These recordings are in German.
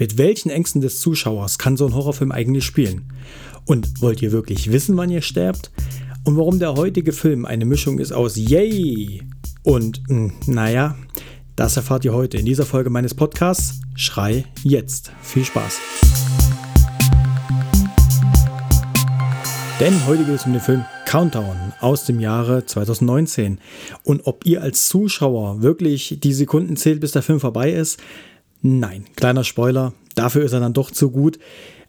mit welchen Ängsten des Zuschauers kann so ein Horrorfilm eigentlich spielen? Und wollt ihr wirklich wissen, wann ihr sterbt? Und warum der heutige Film eine Mischung ist aus Yay und hm, naja, das erfahrt ihr heute in dieser Folge meines Podcasts Schrei jetzt. Viel Spaß! Denn heute geht es um den Film Countdown aus dem Jahre 2019. Und ob ihr als Zuschauer wirklich die Sekunden zählt, bis der Film vorbei ist, nein, kleiner Spoiler, dafür ist er dann doch zu gut.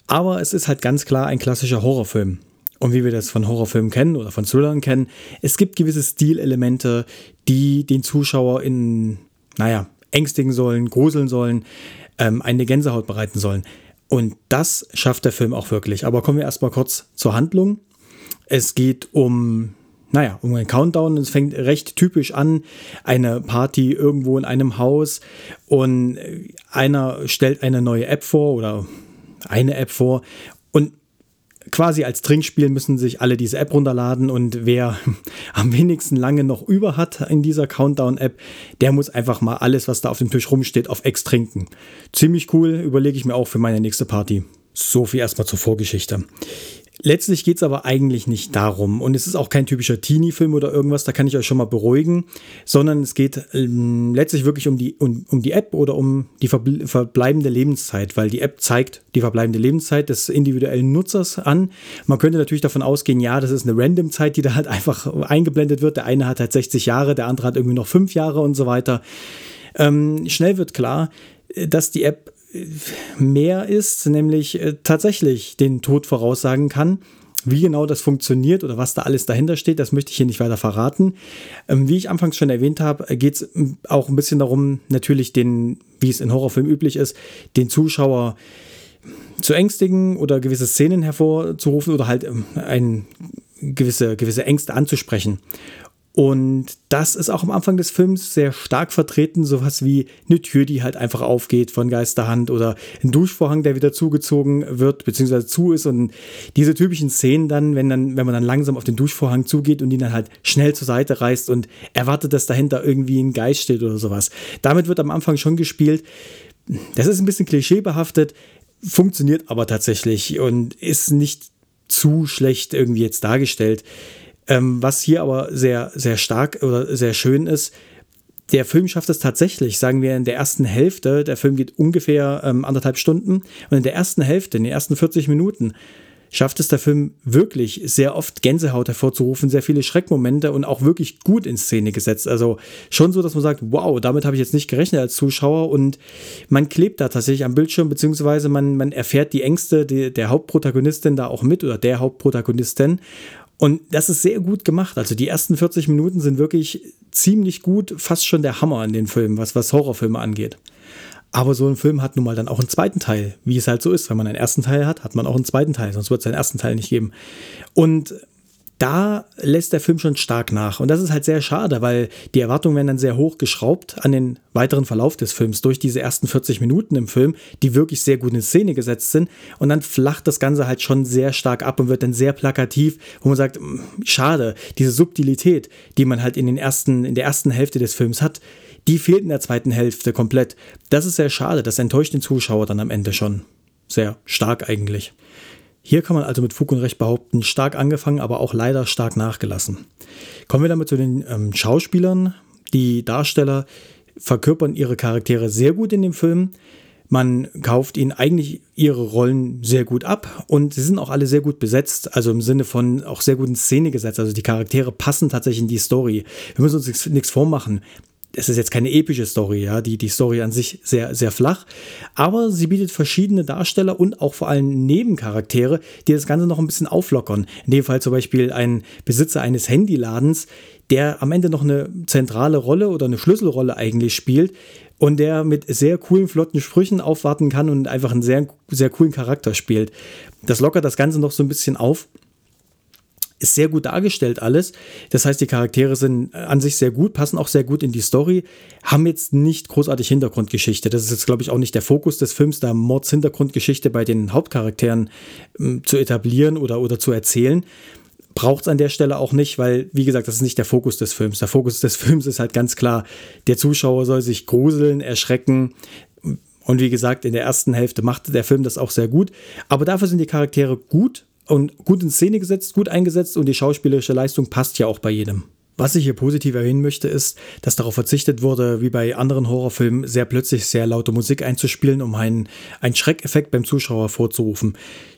Aber es ist halt ganz klar ein klassischer Horrorfilm. Und wie wir das von Horrorfilmen kennen oder von Thrillern kennen, es gibt gewisse Stilelemente, die den Zuschauer in, naja, ängstigen sollen, gruseln sollen, ähm, eine Gänsehaut bereiten sollen. Und das schafft der Film auch wirklich. Aber kommen wir erstmal kurz zur Handlung. Es geht um, naja, um einen Countdown. Es fängt recht typisch an. Eine Party irgendwo in einem Haus und einer stellt eine neue App vor oder eine App vor und quasi als Trinkspiel müssen sich alle diese App runterladen und wer am wenigsten lange noch über hat in dieser Countdown-App, der muss einfach mal alles, was da auf dem Tisch rumsteht, auf Ex trinken. Ziemlich cool, überlege ich mir auch für meine nächste Party. So viel erstmal zur Vorgeschichte. Letztlich geht es aber eigentlich nicht darum. Und es ist auch kein typischer Teenie-Film oder irgendwas, da kann ich euch schon mal beruhigen, sondern es geht ähm, letztlich wirklich um die, um, um die App oder um die verbleibende Lebenszeit, weil die App zeigt die verbleibende Lebenszeit des individuellen Nutzers an. Man könnte natürlich davon ausgehen, ja, das ist eine Random-Zeit, die da halt einfach eingeblendet wird. Der eine hat halt 60 Jahre, der andere hat irgendwie noch 5 Jahre und so weiter. Ähm, schnell wird klar, dass die App mehr ist, nämlich äh, tatsächlich den Tod voraussagen kann. Wie genau das funktioniert oder was da alles dahinter steht, das möchte ich hier nicht weiter verraten. Ähm, wie ich anfangs schon erwähnt habe, geht es auch ein bisschen darum, natürlich den, wie es in Horrorfilmen üblich ist, den Zuschauer zu ängstigen oder gewisse Szenen hervorzurufen oder halt ähm, ein, gewisse, gewisse Ängste anzusprechen. Und das ist auch am Anfang des Films sehr stark vertreten, sowas wie eine Tür, die halt einfach aufgeht von Geisterhand oder ein Duschvorhang, der wieder zugezogen wird, beziehungsweise zu ist. Und diese typischen Szenen dann, wenn dann, wenn man dann langsam auf den Duschvorhang zugeht und ihn dann halt schnell zur Seite reißt und erwartet, dass dahinter irgendwie ein Geist steht oder sowas. Damit wird am Anfang schon gespielt. Das ist ein bisschen klischeebehaftet, funktioniert aber tatsächlich und ist nicht zu schlecht irgendwie jetzt dargestellt. Ähm, was hier aber sehr, sehr stark oder sehr schön ist, der Film schafft es tatsächlich, sagen wir in der ersten Hälfte, der Film geht ungefähr ähm, anderthalb Stunden und in der ersten Hälfte, in den ersten 40 Minuten, schafft es der Film wirklich sehr oft Gänsehaut hervorzurufen, sehr viele Schreckmomente und auch wirklich gut in Szene gesetzt. Also schon so, dass man sagt, wow, damit habe ich jetzt nicht gerechnet als Zuschauer und man klebt da tatsächlich am Bildschirm, beziehungsweise man, man erfährt die Ängste die, der Hauptprotagonistin da auch mit oder der Hauptprotagonistin und das ist sehr gut gemacht. Also die ersten 40 Minuten sind wirklich ziemlich gut, fast schon der Hammer in den Filmen, was, was Horrorfilme angeht. Aber so ein Film hat nun mal dann auch einen zweiten Teil, wie es halt so ist. Wenn man einen ersten Teil hat, hat man auch einen zweiten Teil, sonst wird es einen ersten Teil nicht geben. Und da lässt der Film schon stark nach. Und das ist halt sehr schade, weil die Erwartungen werden dann sehr hoch geschraubt an den weiteren Verlauf des Films durch diese ersten 40 Minuten im Film, die wirklich sehr gut in Szene gesetzt sind. Und dann flacht das Ganze halt schon sehr stark ab und wird dann sehr plakativ, wo man sagt, hm, schade, diese Subtilität, die man halt in den ersten, in der ersten Hälfte des Films hat, die fehlt in der zweiten Hälfte komplett. Das ist sehr schade, das enttäuscht den Zuschauer dann am Ende schon. Sehr stark eigentlich. Hier kann man also mit Fug und Recht behaupten, stark angefangen, aber auch leider stark nachgelassen. Kommen wir damit zu den ähm, Schauspielern. Die Darsteller verkörpern ihre Charaktere sehr gut in dem Film. Man kauft ihnen eigentlich ihre Rollen sehr gut ab und sie sind auch alle sehr gut besetzt, also im Sinne von auch sehr gut in Szene gesetzt. Also die Charaktere passen tatsächlich in die Story. Wir müssen uns nichts vormachen es ist jetzt keine epische Story, ja, die, die Story an sich sehr, sehr flach, aber sie bietet verschiedene Darsteller und auch vor allem Nebencharaktere, die das Ganze noch ein bisschen auflockern. In dem Fall zum Beispiel ein Besitzer eines Handyladens, der am Ende noch eine zentrale Rolle oder eine Schlüsselrolle eigentlich spielt und der mit sehr coolen, flotten Sprüchen aufwarten kann und einfach einen sehr, sehr coolen Charakter spielt. Das lockert das Ganze noch so ein bisschen auf ist sehr gut dargestellt alles. Das heißt, die Charaktere sind an sich sehr gut, passen auch sehr gut in die Story, haben jetzt nicht großartig Hintergrundgeschichte. Das ist jetzt, glaube ich, auch nicht der Fokus des Films, da Mords Hintergrundgeschichte bei den Hauptcharakteren ähm, zu etablieren oder, oder zu erzählen. Braucht es an der Stelle auch nicht, weil, wie gesagt, das ist nicht der Fokus des Films. Der Fokus des Films ist halt ganz klar, der Zuschauer soll sich gruseln, erschrecken, Und wie gesagt, in der ersten Hälfte machte der Film das auch sehr gut. Aber dafür sind die Charaktere gut und gut in Szene gesetzt, gut eingesetzt und die schauspielerische Leistung passt ja auch bei jedem. Was ich hier positiv erwähnen möchte, ist, dass darauf verzichtet wurde, wie bei anderen Horrorfilmen, sehr plötzlich sehr laute Musik einzuspielen, um einen, einen Schreckeffekt beim Zuschauer vorzurufen.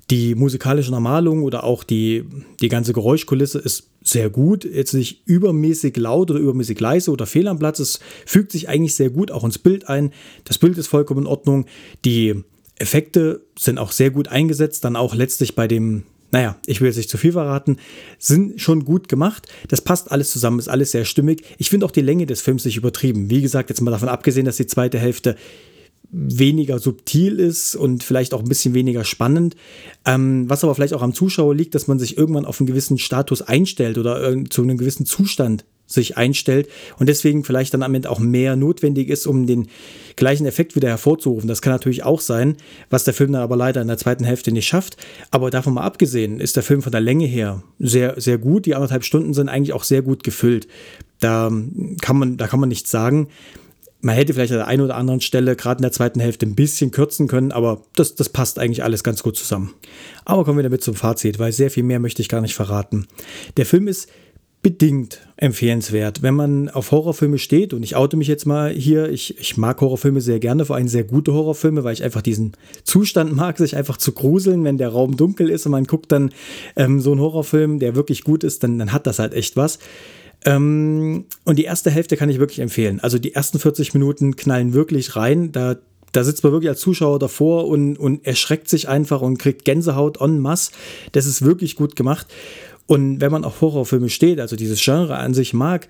Die musikalische Normalung oder auch die, die ganze Geräuschkulisse ist sehr gut, jetzt nicht übermäßig laut oder übermäßig leise oder fehl am Platz. Es fügt sich eigentlich sehr gut auch ins Bild ein. Das Bild ist vollkommen in Ordnung. Die Effekte sind auch sehr gut eingesetzt, dann auch letztlich bei dem naja, ich will jetzt nicht zu viel verraten, sind schon gut gemacht. Das passt alles zusammen, ist alles sehr stimmig. Ich finde auch die Länge des Films nicht übertrieben. Wie gesagt, jetzt mal davon abgesehen, dass die zweite Hälfte weniger subtil ist und vielleicht auch ein bisschen weniger spannend. Ähm, was aber vielleicht auch am Zuschauer liegt, dass man sich irgendwann auf einen gewissen Status einstellt oder zu einem gewissen Zustand sich einstellt und deswegen vielleicht dann am Ende auch mehr notwendig ist, um den gleichen Effekt wieder hervorzurufen. Das kann natürlich auch sein, was der Film dann aber leider in der zweiten Hälfte nicht schafft. Aber davon mal abgesehen, ist der Film von der Länge her sehr, sehr gut. Die anderthalb Stunden sind eigentlich auch sehr gut gefüllt. Da kann man, da kann man nichts sagen. Man hätte vielleicht an der einen oder anderen Stelle gerade in der zweiten Hälfte ein bisschen kürzen können, aber das, das passt eigentlich alles ganz gut zusammen. Aber kommen wir damit zum Fazit, weil sehr viel mehr möchte ich gar nicht verraten. Der Film ist bedingt empfehlenswert. Wenn man auf Horrorfilme steht, und ich oute mich jetzt mal hier, ich, ich mag Horrorfilme sehr gerne, vor allem sehr gute Horrorfilme, weil ich einfach diesen Zustand mag, sich einfach zu gruseln, wenn der Raum dunkel ist und man guckt dann ähm, so einen Horrorfilm, der wirklich gut ist, dann, dann hat das halt echt was. Ähm, und die erste Hälfte kann ich wirklich empfehlen. Also die ersten 40 Minuten knallen wirklich rein. Da da sitzt man wirklich als Zuschauer davor und, und erschreckt sich einfach und kriegt Gänsehaut en masse. Das ist wirklich gut gemacht. Und wenn man auf Horrorfilme steht, also dieses Genre an sich mag,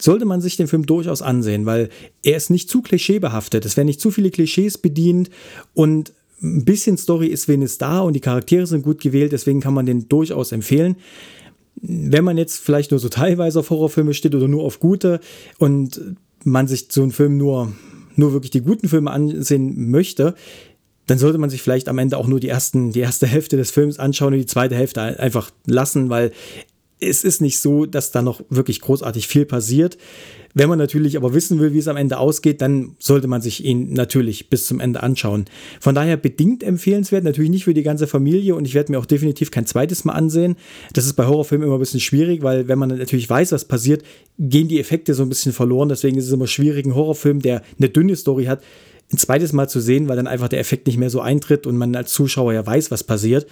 sollte man sich den Film durchaus ansehen, weil er ist nicht zu klischeebehaftet. Es werden nicht zu viele Klischees bedient und ein bisschen Story ist wenigstens da und die Charaktere sind gut gewählt, deswegen kann man den durchaus empfehlen. Wenn man jetzt vielleicht nur so teilweise auf Horrorfilme steht oder nur auf gute und man sich so einen Film nur, nur wirklich die guten Filme ansehen möchte, dann sollte man sich vielleicht am Ende auch nur die, ersten, die erste Hälfte des Films anschauen und die zweite Hälfte einfach lassen, weil es ist nicht so, dass da noch wirklich großartig viel passiert. Wenn man natürlich aber wissen will, wie es am Ende ausgeht, dann sollte man sich ihn natürlich bis zum Ende anschauen. Von daher bedingt empfehlenswert, natürlich nicht für die ganze Familie und ich werde mir auch definitiv kein zweites Mal ansehen. Das ist bei Horrorfilmen immer ein bisschen schwierig, weil wenn man natürlich weiß, was passiert, gehen die Effekte so ein bisschen verloren. Deswegen ist es immer schwierig, einen Horrorfilm, der eine dünne Story hat, ein zweites Mal zu sehen, weil dann einfach der Effekt nicht mehr so eintritt und man als Zuschauer ja weiß, was passiert.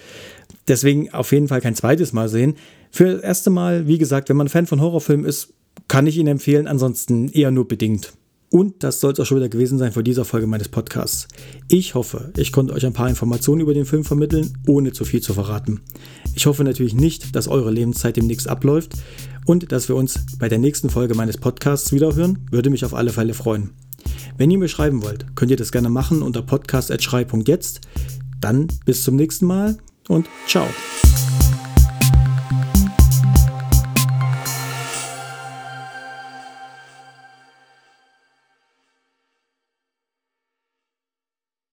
Deswegen auf jeden Fall kein zweites Mal sehen. Für das erste Mal, wie gesagt, wenn man Fan von Horrorfilmen ist, kann ich ihn empfehlen, ansonsten eher nur bedingt. Und das soll es auch schon wieder gewesen sein für dieser Folge meines Podcasts. Ich hoffe, ich konnte euch ein paar Informationen über den Film vermitteln, ohne zu viel zu verraten. Ich hoffe natürlich nicht, dass eure Lebenszeit demnächst abläuft und dass wir uns bei der nächsten Folge meines Podcasts wiederhören, würde mich auf alle Fälle freuen. Wenn ihr mir schreiben wollt, könnt ihr das gerne machen unter podcast.schrei.jetzt. Dann bis zum nächsten Mal und ciao.